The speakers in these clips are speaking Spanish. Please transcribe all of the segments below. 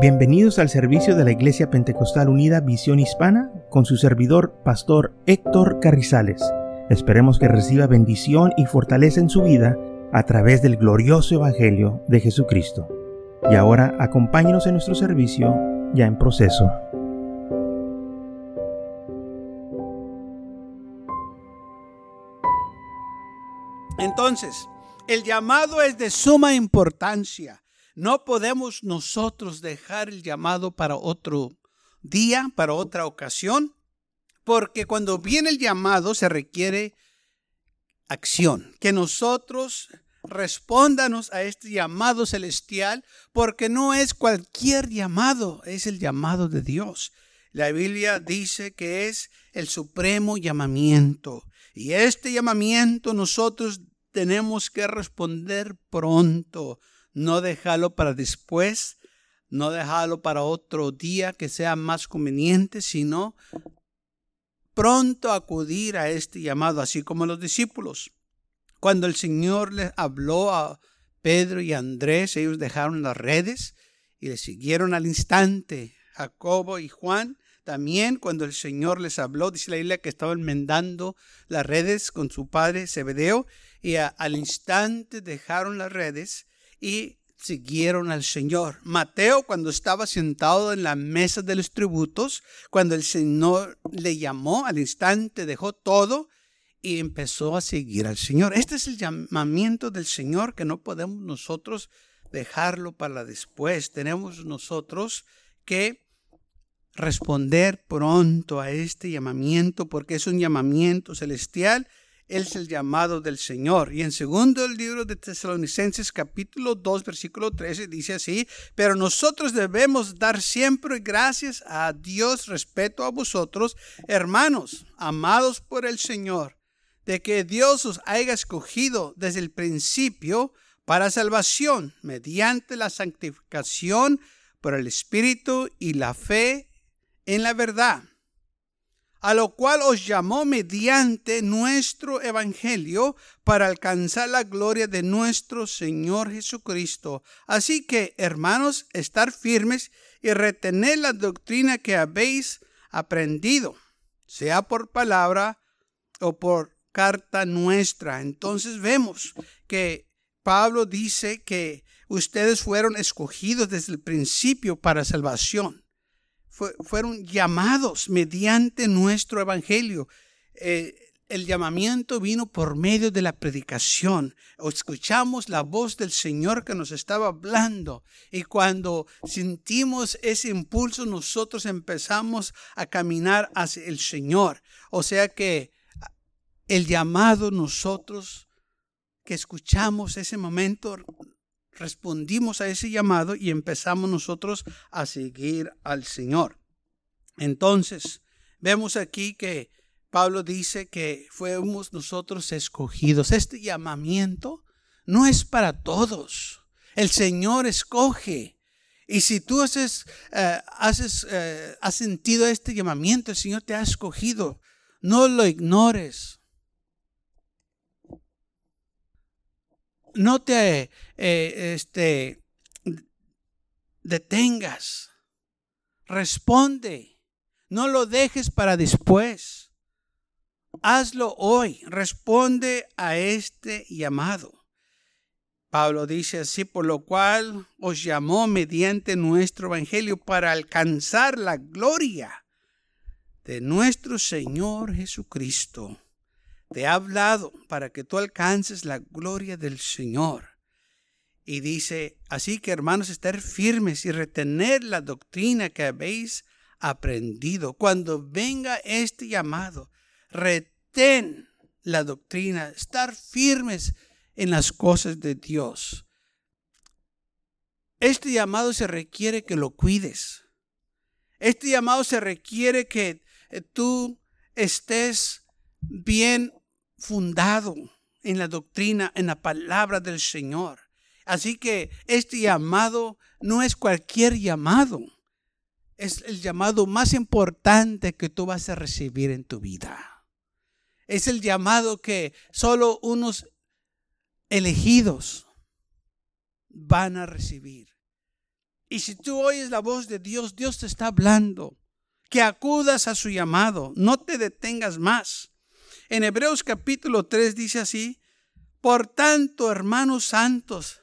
Bienvenidos al servicio de la Iglesia Pentecostal Unida Visión Hispana con su servidor, Pastor Héctor Carrizales. Esperemos que reciba bendición y fortaleza en su vida a través del glorioso Evangelio de Jesucristo. Y ahora acompáñenos en nuestro servicio ya en proceso. Entonces, el llamado es de suma importancia. No podemos nosotros dejar el llamado para otro día, para otra ocasión, porque cuando viene el llamado se requiere acción, que nosotros respóndanos a este llamado celestial, porque no es cualquier llamado, es el llamado de Dios. La Biblia dice que es el supremo llamamiento. Y este llamamiento nosotros tenemos que responder pronto no dejarlo para después, no dejarlo para otro día que sea más conveniente, sino pronto acudir a este llamado, así como los discípulos. Cuando el Señor les habló a Pedro y Andrés, ellos dejaron las redes y le siguieron al instante. Jacobo y Juan también cuando el Señor les habló, dice la Biblia que estaban mendando las redes con su padre Zebedeo y al instante dejaron las redes y siguieron al Señor. Mateo, cuando estaba sentado en la mesa de los tributos, cuando el Señor le llamó, al instante dejó todo y empezó a seguir al Señor. Este es el llamamiento del Señor que no podemos nosotros dejarlo para después. Tenemos nosotros que responder pronto a este llamamiento porque es un llamamiento celestial es el llamado del Señor. Y en segundo el libro de Tesalonicenses capítulo 2 versículo 13 dice así, pero nosotros debemos dar siempre gracias a Dios respecto a vosotros, hermanos, amados por el Señor, de que Dios os haya escogido desde el principio para salvación mediante la santificación por el Espíritu y la fe en la verdad a lo cual os llamó mediante nuestro Evangelio para alcanzar la gloria de nuestro Señor Jesucristo. Así que, hermanos, estar firmes y retener la doctrina que habéis aprendido, sea por palabra o por carta nuestra. Entonces vemos que Pablo dice que ustedes fueron escogidos desde el principio para salvación fueron llamados mediante nuestro evangelio. Eh, el llamamiento vino por medio de la predicación. Escuchamos la voz del Señor que nos estaba hablando y cuando sentimos ese impulso nosotros empezamos a caminar hacia el Señor. O sea que el llamado nosotros que escuchamos ese momento respondimos a ese llamado y empezamos nosotros a seguir al Señor. Entonces, vemos aquí que Pablo dice que fuimos nosotros escogidos. Este llamamiento no es para todos. El Señor escoge. Y si tú haces, eh, eh, has sentido este llamamiento, el Señor te ha escogido. No lo ignores. No te eh, este, detengas. Responde. No lo dejes para después. Hazlo hoy. Responde a este llamado. Pablo dice así, por lo cual os llamó mediante nuestro evangelio para alcanzar la gloria de nuestro Señor Jesucristo te ha hablado para que tú alcances la gloria del Señor. Y dice, así que hermanos, estar firmes y retener la doctrina que habéis aprendido. Cuando venga este llamado, retén la doctrina, estar firmes en las cosas de Dios. Este llamado se requiere que lo cuides. Este llamado se requiere que eh, tú estés bien fundado en la doctrina, en la palabra del Señor. Así que este llamado no es cualquier llamado. Es el llamado más importante que tú vas a recibir en tu vida. Es el llamado que solo unos elegidos van a recibir. Y si tú oyes la voz de Dios, Dios te está hablando. Que acudas a su llamado, no te detengas más. En Hebreos capítulo 3 dice así, por tanto, hermanos santos,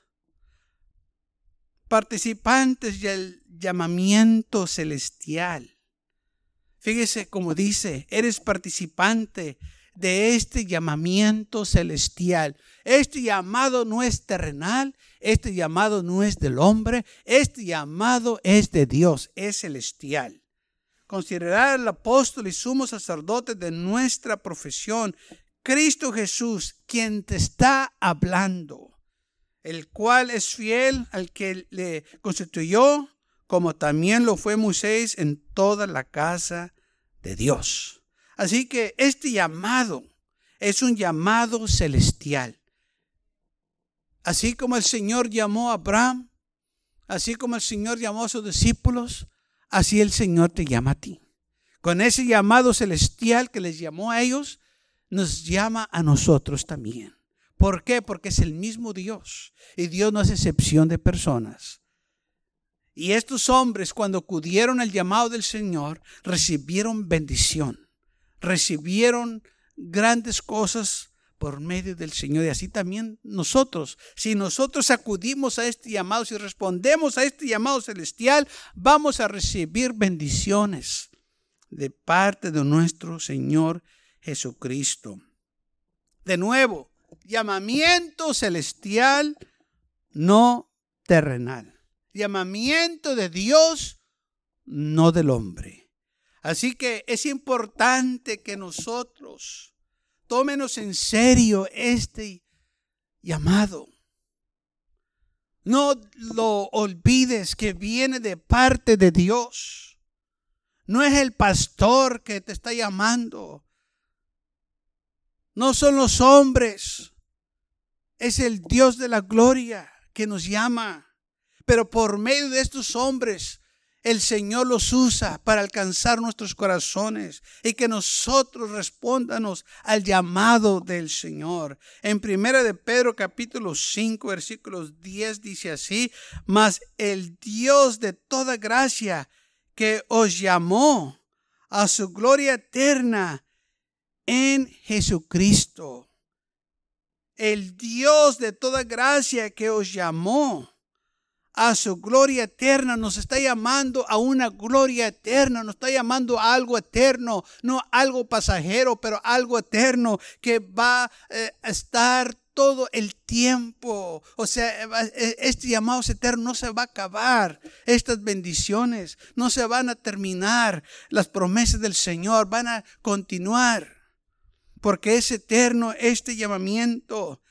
participantes del llamamiento celestial. Fíjese como dice, eres participante de este llamamiento celestial. Este llamado no es terrenal, este llamado no es del hombre, este llamado es de Dios, es celestial. Considerar al apóstol y sumo sacerdote de nuestra profesión, Cristo Jesús, quien te está hablando, el cual es fiel al que le constituyó, como también lo fue Moisés en toda la casa de Dios. Así que este llamado es un llamado celestial. Así como el Señor llamó a Abraham, así como el Señor llamó a sus discípulos, así el Señor te llama a ti. Con ese llamado celestial que les llamó a ellos, nos llama a nosotros también. ¿Por qué? Porque es el mismo Dios y Dios no es excepción de personas. Y estos hombres cuando acudieron al llamado del Señor recibieron bendición recibieron grandes cosas por medio del Señor. Y así también nosotros, si nosotros acudimos a este llamado, si respondemos a este llamado celestial, vamos a recibir bendiciones de parte de nuestro Señor Jesucristo. De nuevo, llamamiento celestial, no terrenal. Llamamiento de Dios, no del hombre. Así que es importante que nosotros tómenos en serio este llamado. No lo olvides que viene de parte de Dios. No es el pastor que te está llamando. No son los hombres. Es el Dios de la gloria que nos llama. Pero por medio de estos hombres el Señor los usa para alcanzar nuestros corazones y que nosotros respóndanos al llamado del Señor. En primera de Pedro capítulo 5 versículos 10 dice así, mas el Dios de toda gracia que os llamó a su gloria eterna en Jesucristo. El Dios de toda gracia que os llamó a su gloria eterna, nos está llamando a una gloria eterna, nos está llamando a algo eterno, no algo pasajero, pero algo eterno que va eh, a estar todo el tiempo. O sea, eh, este llamado eterno no se va a acabar. Estas bendiciones no se van a terminar. Las promesas del Señor van a continuar. Porque es eterno este llamamiento.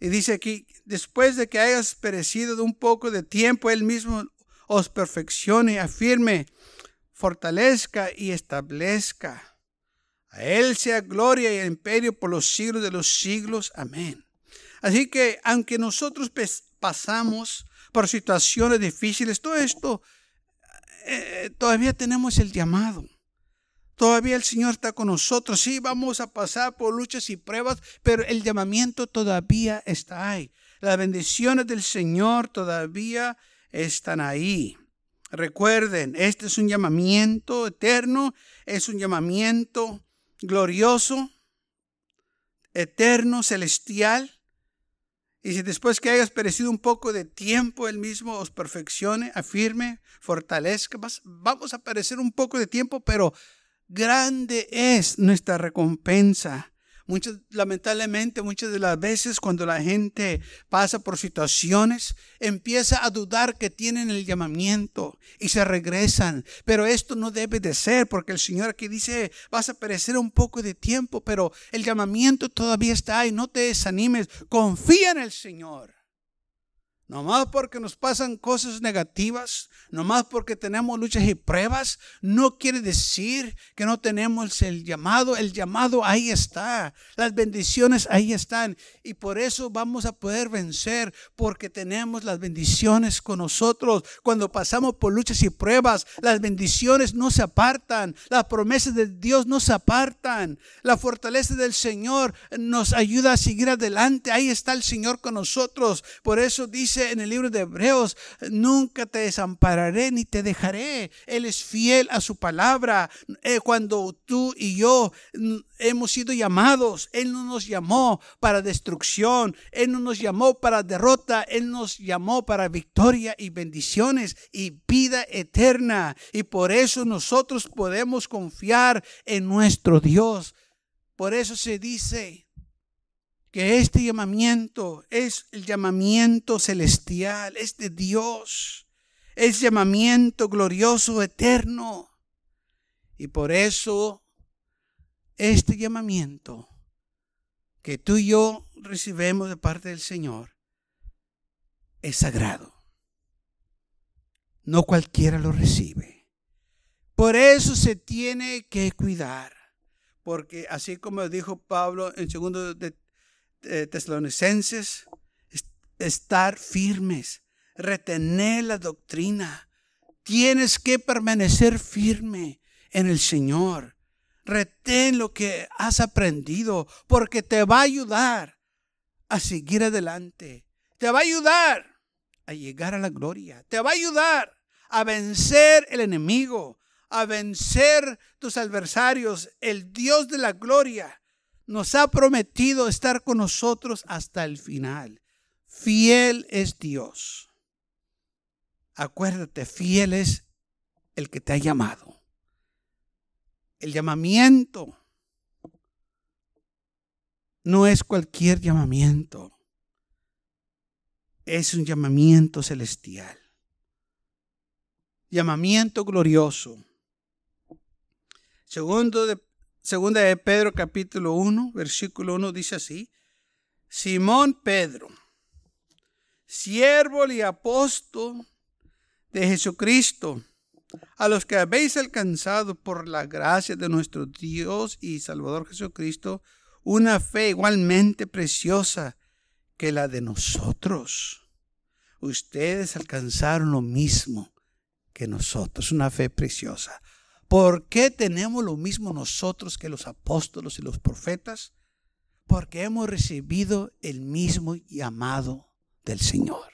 Y dice aquí, después de que hayas perecido de un poco de tiempo, Él mismo os perfeccione, afirme, fortalezca y establezca. A Él sea gloria y imperio por los siglos de los siglos. Amén. Así que aunque nosotros pasamos por situaciones difíciles, todo esto, eh, todavía tenemos el llamado. Todavía el Señor está con nosotros. Sí, vamos a pasar por luchas y pruebas, pero el llamamiento todavía está ahí. Las bendiciones del Señor todavía están ahí. Recuerden, este es un llamamiento eterno, es un llamamiento glorioso, eterno, celestial. Y si después que hayas perecido un poco de tiempo, Él mismo os perfeccione, afirme, fortalezca, vamos a perecer un poco de tiempo, pero grande es nuestra recompensa. Muchas, lamentablemente, muchas de las veces cuando la gente pasa por situaciones, empieza a dudar que tienen el llamamiento y se regresan. Pero esto no debe de ser porque el Señor aquí dice, vas a perecer un poco de tiempo, pero el llamamiento todavía está ahí. No te desanimes, confía en el Señor. No más porque nos pasan cosas negativas, no más porque tenemos luchas y pruebas, no quiere decir que no tenemos el llamado. El llamado ahí está, las bendiciones ahí están. Y por eso vamos a poder vencer, porque tenemos las bendiciones con nosotros. Cuando pasamos por luchas y pruebas, las bendiciones no se apartan, las promesas de Dios no se apartan. La fortaleza del Señor nos ayuda a seguir adelante. Ahí está el Señor con nosotros. Por eso dice en el libro de Hebreos, nunca te desampararé ni te dejaré. Él es fiel a su palabra. Eh, cuando tú y yo mm, hemos sido llamados, Él no nos llamó para destrucción, Él no nos llamó para derrota, Él nos llamó para victoria y bendiciones y vida eterna. Y por eso nosotros podemos confiar en nuestro Dios. Por eso se dice, que este llamamiento es el llamamiento celestial, es de Dios, es llamamiento glorioso, eterno. Y por eso este llamamiento que tú y yo recibimos de parte del Señor es sagrado. No cualquiera lo recibe. Por eso se tiene que cuidar. Porque así como dijo Pablo en segundo de eh, tesalonicenses, estar firmes, retener la doctrina. Tienes que permanecer firme en el Señor. Retén lo que has aprendido porque te va a ayudar a seguir adelante. Te va a ayudar a llegar a la gloria. Te va a ayudar a vencer el enemigo, a vencer tus adversarios. El Dios de la gloria nos ha prometido estar con nosotros hasta el final. Fiel es Dios. Acuérdate, fiel es el que te ha llamado. El llamamiento no es cualquier llamamiento. Es un llamamiento celestial. Llamamiento glorioso. Segundo de Segunda de Pedro capítulo 1, versículo 1 dice así, Simón Pedro, siervo y apóstol de Jesucristo, a los que habéis alcanzado por la gracia de nuestro Dios y Salvador Jesucristo, una fe igualmente preciosa que la de nosotros. Ustedes alcanzaron lo mismo que nosotros, una fe preciosa. ¿Por qué tenemos lo mismo nosotros que los apóstoles y los profetas? Porque hemos recibido el mismo llamado del Señor.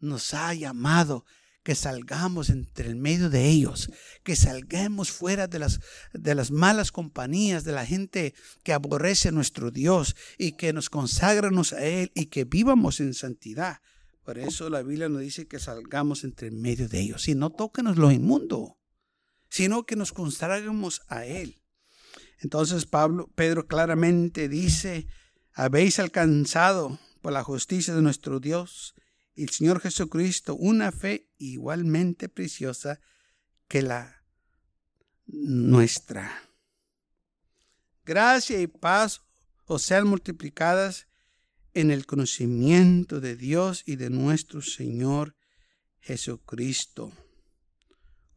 Nos ha llamado que salgamos entre el medio de ellos, que salgamos fuera de las, de las malas compañías, de la gente que aborrece a nuestro Dios y que nos consagramos a Él y que vivamos en santidad. Por eso la Biblia nos dice que salgamos entre el medio de ellos y no tóquenos lo inmundo sino que nos consagremos a Él. Entonces Pablo, Pedro claramente dice, habéis alcanzado por la justicia de nuestro Dios el Señor Jesucristo una fe igualmente preciosa que la nuestra. Gracia y paz os sean multiplicadas en el conocimiento de Dios y de nuestro Señor Jesucristo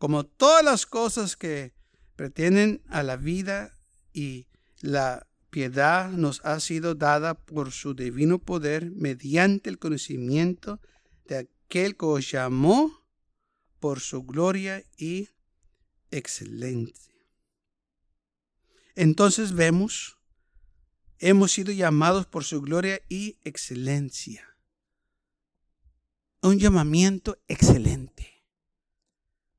como todas las cosas que pretenden a la vida y la piedad nos ha sido dada por su divino poder mediante el conocimiento de aquel que os llamó por su gloria y excelencia. Entonces vemos, hemos sido llamados por su gloria y excelencia. Un llamamiento excelente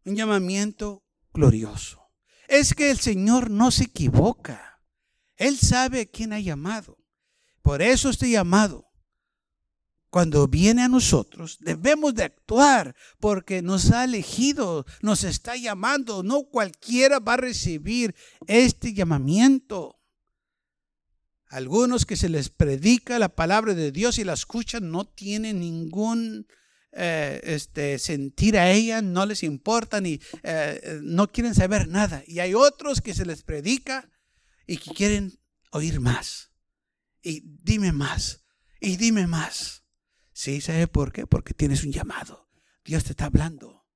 un llamamiento glorioso. Es que el Señor no se equivoca. Él sabe a quién ha llamado. Por eso este llamado, cuando viene a nosotros, debemos de actuar porque nos ha elegido, nos está llamando. No cualquiera va a recibir este llamamiento. Algunos que se les predica la palabra de Dios y la escuchan no tienen ningún eh, este, sentir a ella, no les importa ni eh, no quieren saber nada. Y hay otros que se les predica y que quieren oír más. Y dime más. Y dime más. Sí, ¿sabe por qué? Porque tienes un llamado. Dios te está hablando.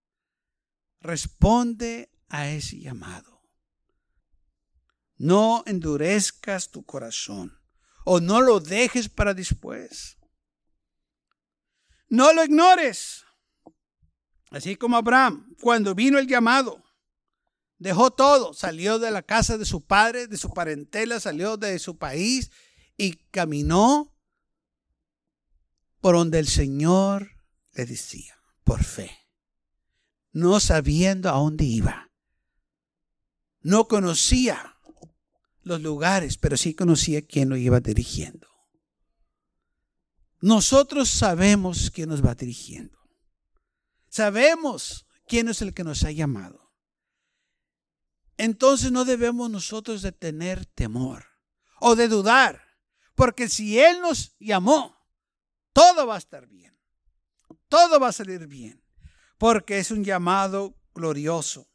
Responde a ese llamado. No endurezcas tu corazón o no lo dejes para después. No lo ignores. Así como Abraham, cuando vino el llamado, dejó todo, salió de la casa de su padre, de su parentela, salió de su país y caminó por donde el Señor le decía, por fe, no sabiendo a dónde iba. No conocía los lugares, pero sí conocía quién lo iba dirigiendo. Nosotros sabemos quién nos va dirigiendo. Sabemos quién es el que nos ha llamado. Entonces no debemos nosotros tener temor o de dudar, porque si Él nos llamó, todo va a estar bien. Todo va a salir bien. Porque es un llamado glorioso.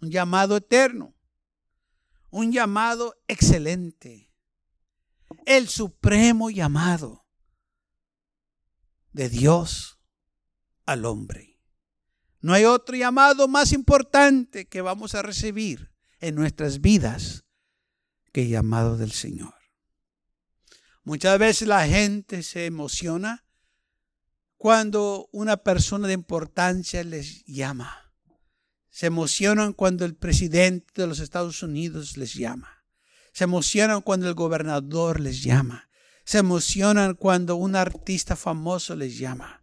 Un llamado eterno. Un llamado excelente. El supremo llamado de Dios al hombre. No hay otro llamado más importante que vamos a recibir en nuestras vidas que el llamado del Señor. Muchas veces la gente se emociona cuando una persona de importancia les llama. Se emocionan cuando el presidente de los Estados Unidos les llama. Se emocionan cuando el gobernador les llama. Se emocionan cuando un artista famoso les llama.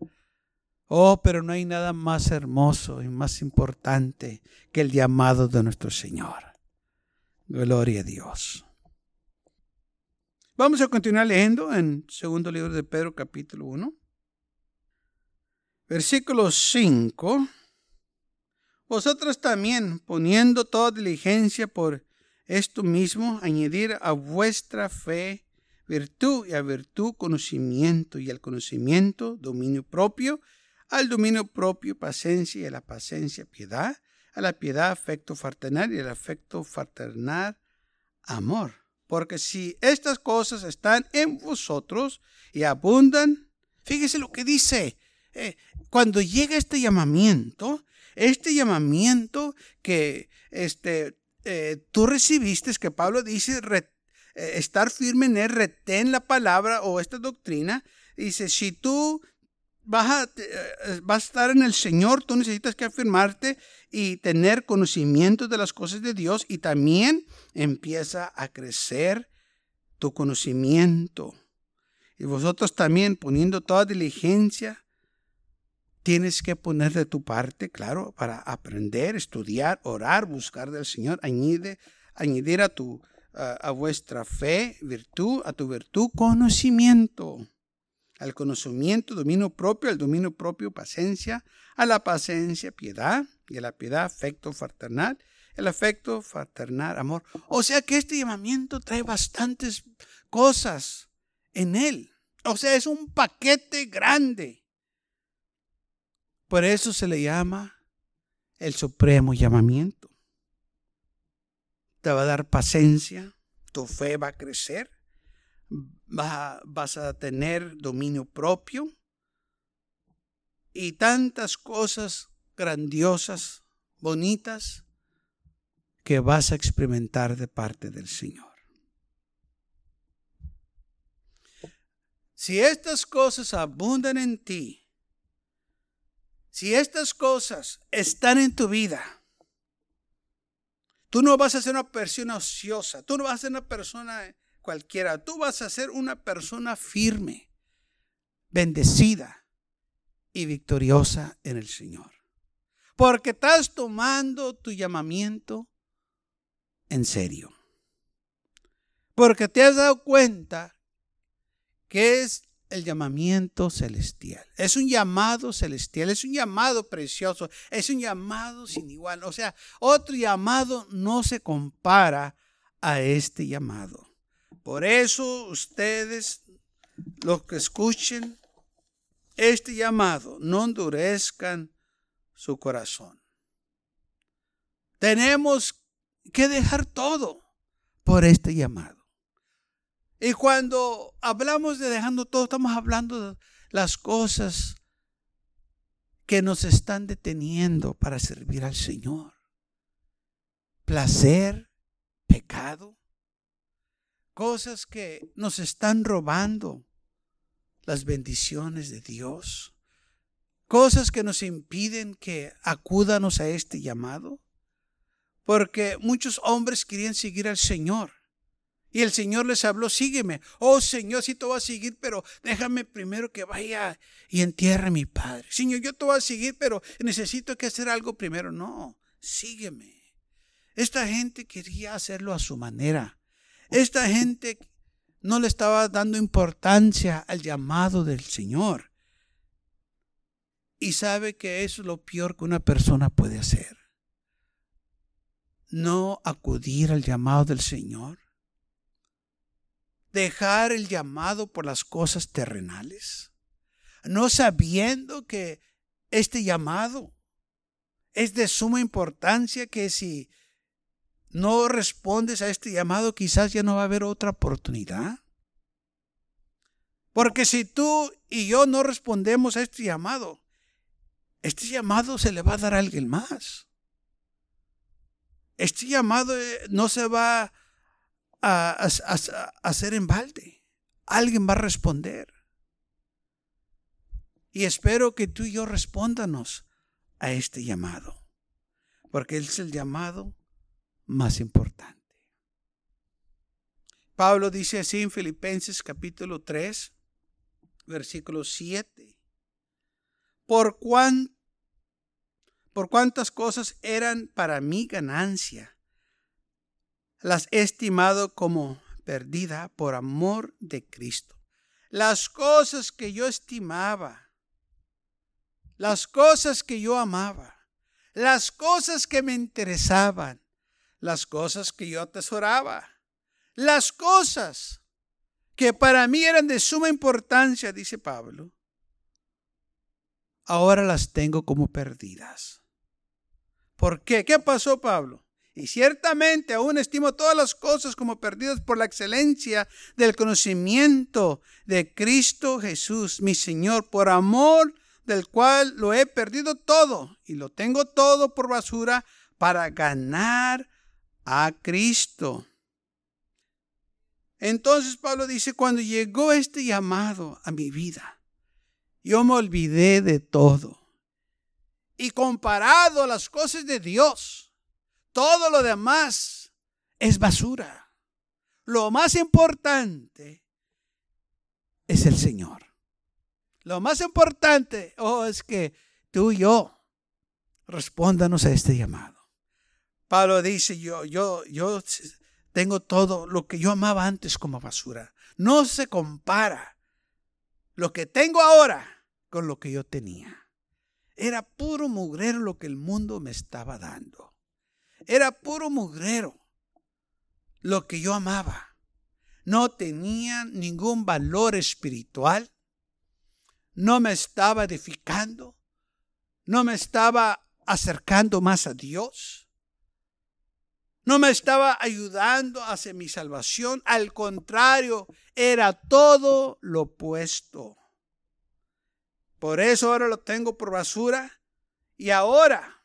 Oh, pero no hay nada más hermoso y más importante que el llamado de nuestro Señor. Gloria a Dios. Vamos a continuar leyendo en segundo libro de Pedro capítulo 1. Versículo 5. Vosotros también, poniendo toda diligencia por esto mismo, añadir a vuestra fe virtud y a virtud conocimiento y al conocimiento dominio propio, al dominio propio paciencia y a la paciencia piedad, a la piedad afecto fraternal y al afecto fraternal amor porque si estas cosas están en vosotros y abundan, fíjese lo que dice. Eh, cuando llega este llamamiento, este llamamiento que este, eh, tú recibiste, que Pablo dice, estar firme en él, retén la palabra o esta doctrina, dice, si tú vas a, vas a estar en el Señor, tú necesitas que afirmarte y tener conocimiento de las cosas de Dios y también empieza a crecer tu conocimiento. Y vosotros también poniendo toda diligencia, tienes que poner de tu parte, claro, para aprender, estudiar, orar, buscar del Señor, añade, añadir a tu a vuestra fe virtud, a tu virtud conocimiento al conocimiento, dominio propio, al dominio propio, paciencia, a la paciencia, piedad, y a la piedad, afecto fraternal, el afecto fraternal, amor. O sea que este llamamiento trae bastantes cosas en él. O sea, es un paquete grande. Por eso se le llama el supremo llamamiento. Te va a dar paciencia, tu fe va a crecer, vas a, tener dominio propio y tantas cosas grandiosas, bonitas, que vas a experimentar de parte del Señor. Si estas cosas abundan en ti, si estas cosas están en tu vida, tú no vas a ser una persona ociosa, tú no vas a ser una persona cualquiera. Tú vas a ser una persona firme, bendecida y victoriosa en el Señor. Porque estás tomando tu llamamiento en serio. Porque te has dado cuenta que es el llamamiento celestial. Es un llamado celestial, es un llamado precioso, es un llamado sin igual. O sea, otro llamado no se compara a este llamado. Por eso ustedes, los que escuchen este llamado, no endurezcan su corazón. Tenemos que dejar todo por este llamado. Y cuando hablamos de dejando todo, estamos hablando de las cosas que nos están deteniendo para servir al Señor. Placer, pecado, cosas que nos están robando las bendiciones de Dios, cosas que nos impiden que acúdanos a este llamado, porque muchos hombres querían seguir al Señor Y el Señor les habló, sígueme. Oh Señor, sí te voy a seguir, pero déjame primero que vaya y entierre a mi padre. Señor, yo te voy a seguir, pero necesito que hacer algo primero. No, sígueme. Esta gente quería hacerlo a su manera. Esta gente no le estaba dando importancia al llamado del Señor. Y sabe que eso es lo peor que una persona puede hacer. No acudir al llamado del Señor dejar el llamado por las cosas terrenales, no sabiendo que este llamado es de suma importancia que si no respondes a este llamado quizás ya no va a haber otra oportunidad. Porque si tú y yo no respondemos a este llamado, este llamado se le va a dar a alguien más. Este llamado eh, no se va a, hacer en balde. Alguien va a responder. Y espero que tú y yo respóndanos a este llamado, porque es el llamado más importante. Pablo dice así en Filipenses capítulo 3, versículo 7. Por, cuán, por cuántas cosas eran para mí ganancia las he estimado como perdida por amor de Cristo. Las cosas que yo estimaba, las cosas que yo amaba, las cosas que me interesaban, las cosas que yo atesoraba, las cosas que para mí eran de suma importancia, dice Pablo, ahora las tengo como perdidas. ¿Por qué? ¿Qué pasó, Pablo? Y ciertamente aún estimo todas las cosas como perdidas por la excelencia del conocimiento de Cristo Jesús, mi Señor, por amor del cual lo he perdido todo y lo tengo todo por basura para ganar a Cristo. Entonces Pablo dice, cuando llegó este llamado a mi vida, yo me olvidé de todo. Y comparado a las cosas de Dios, todo lo demás es basura. Lo más importante es el Señor. Lo más importante oh, es que tú y yo respóndanos a este llamado. Pablo dice, yo, yo, yo tengo todo lo que yo amaba antes como basura. No se compara lo que tengo ahora con lo que yo tenía. Era puro mugrero lo que el mundo me estaba dando. Era puro mugrero lo que yo amaba. No tenía ningún valor espiritual. No me estaba edificando. No me estaba acercando más a Dios. No me estaba ayudando hacia mi salvación. Al contrario, era todo lo opuesto. Por eso ahora lo tengo por basura. Y ahora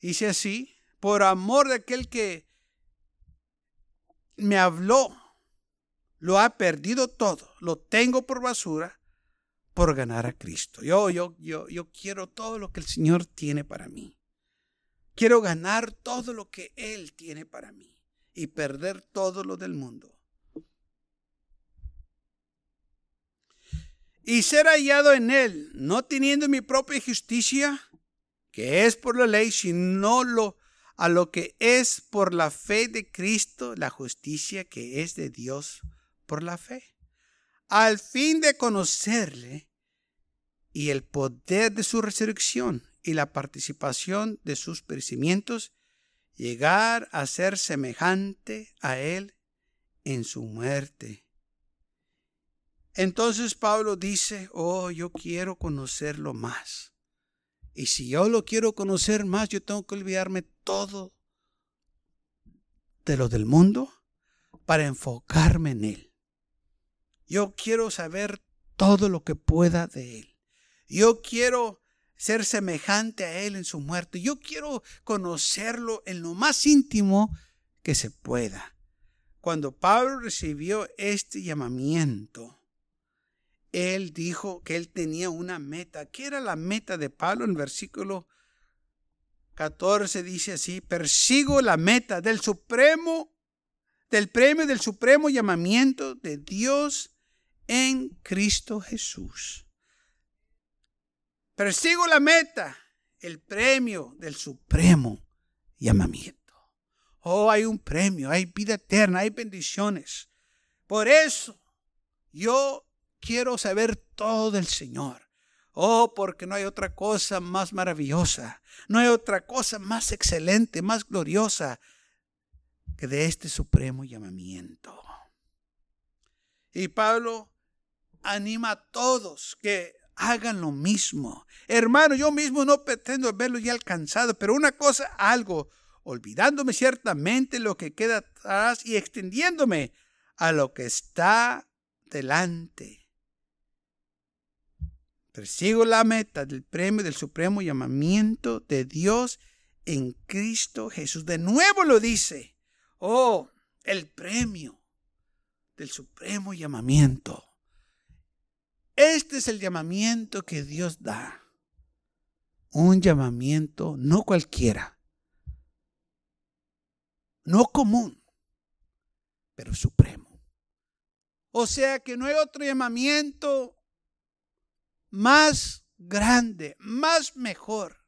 Dice así, por amor de aquel que me habló, lo ha perdido todo, lo tengo por basura por ganar a Cristo. Yo, yo, yo, yo quiero todo lo que el Señor tiene para mí. Quiero ganar todo lo que Él tiene para mí y perder todo lo del mundo. Y ser hallado en Él, no teniendo mi propia justicia, que es por la ley, sino lo, a lo que es por la fe de Cristo, la justicia que es de Dios por la fe, al fin de conocerle y el poder de su resurrección y la participación de sus perecimientos, llegar a ser semejante a él en su muerte. Entonces Pablo dice, oh, yo quiero conocerlo más. Y si yo lo quiero conocer más, yo tengo que olvidarme todo de lo del mundo para enfocarme en Él. Yo quiero saber todo lo que pueda de Él. Yo quiero ser semejante a Él en su muerte. Yo quiero conocerlo en lo más íntimo que se pueda. Cuando Pablo recibió este llamamiento, él dijo que él tenía una meta. ¿Qué era la meta de Pablo? En versículo 14 dice así, persigo la meta del supremo del premio del supremo llamamiento de Dios en Cristo Jesús. Persigo la meta, el premio del supremo llamamiento. Oh, hay un premio, hay vida eterna, hay bendiciones. Por eso yo quiero saber todo del Señor. Oh, porque no hay otra cosa más maravillosa, no hay otra cosa más excelente, más gloriosa que de este supremo llamamiento. Y Pablo anima a todos que hagan lo mismo. Hermano, yo mismo no pretendo verlo ya alcanzado, pero una cosa, algo, olvidándome ciertamente lo que queda atrás y extendiéndome a lo que está delante. Persigo la meta del premio del supremo llamamiento de Dios en Cristo Jesús. De nuevo lo dice. Oh, el premio del supremo llamamiento. Este es el llamamiento que Dios da. Un llamamiento no cualquiera, no común, pero supremo. O sea que no hay otro llamamiento más grande, más mejor,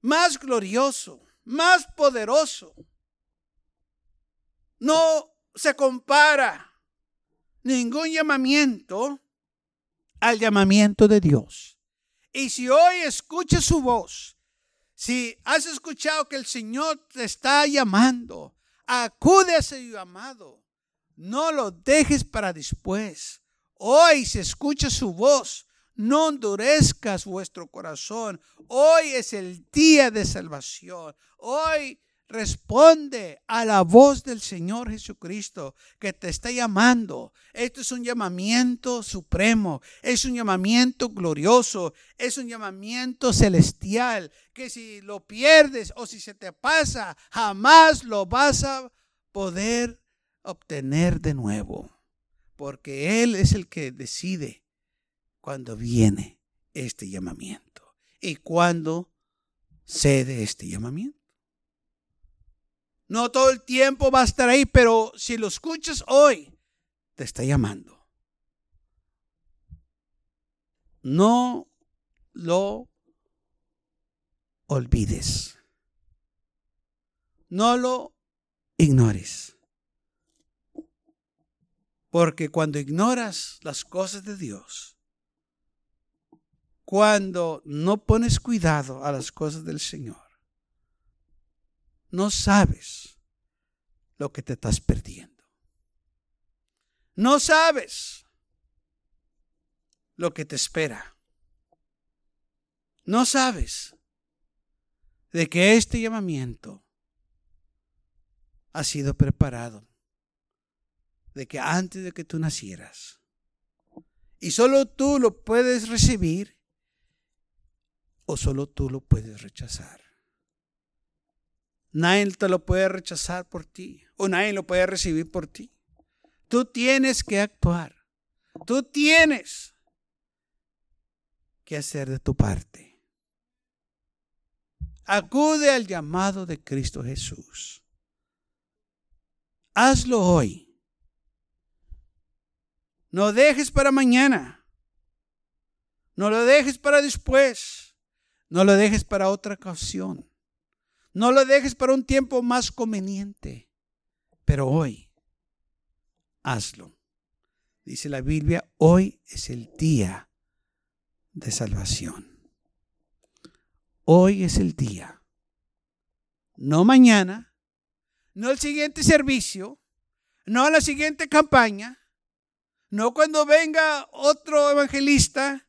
más glorioso, más poderoso. No se compara ningún llamamiento al llamamiento de Dios. Y si hoy escuchas su voz, si has escuchado que el Señor te está llamando, acude a ese llamado. No lo dejes para después. Hoy se escucha su voz. No endurezcas vuestro corazón. Hoy es el día de salvación. Hoy responde a la voz del Señor Jesucristo que te está llamando. Esto es un llamamiento supremo, es un llamamiento glorioso, es un llamamiento celestial que si lo pierdes o si se te pasa, jamás lo vas a poder obtener de nuevo porque Él es el que decide cuando viene este llamamiento y cuando cede este llamamiento. No todo el tiempo va a estar ahí, pero si lo escuchas hoy, te está llamando. No lo olvides. No lo ignores. Porque cuando ignoras las cosas de Dios, cuando no pones cuidado a las cosas del Señor, no sabes lo que te estás perdiendo. No sabes lo que te espera. No sabes de que este llamamiento ha sido preparado de que antes de que tú nacieras. Y solo tú lo puedes recibir o solo tú lo puedes rechazar. Nadie te lo puede rechazar por ti o nadie lo puede recibir por ti. Tú tienes que actuar. Tú tienes que hacer de tu parte. Acude al llamado de Cristo Jesús. Hazlo hoy. No dejes para mañana. No lo dejes para después. No lo dejes para otra ocasión. No lo dejes para un tiempo más conveniente. Pero hoy, hazlo. Dice la Biblia, hoy es el día de salvación. Hoy es el día. No mañana, no el siguiente servicio, no la siguiente campaña, no cuando venga otro evangelista,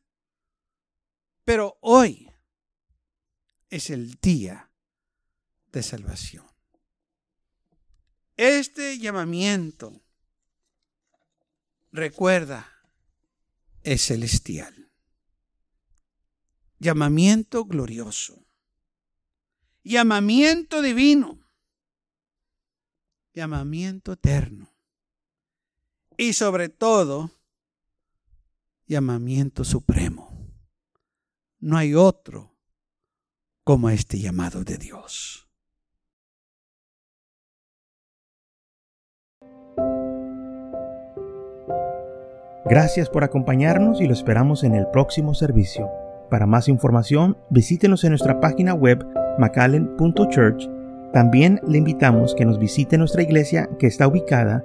pero hoy es el día de salvación. Este llamamiento, recuerda, es celestial. Llamamiento glorioso. Llamamiento divino. Llamamiento eterno y sobre todo llamamiento supremo. No hay otro como este llamado de Dios. Gracias por acompañarnos y lo esperamos en el próximo servicio. Para más información, visítenos en nuestra página web macallen.church. También le invitamos que nos visite nuestra iglesia que está ubicada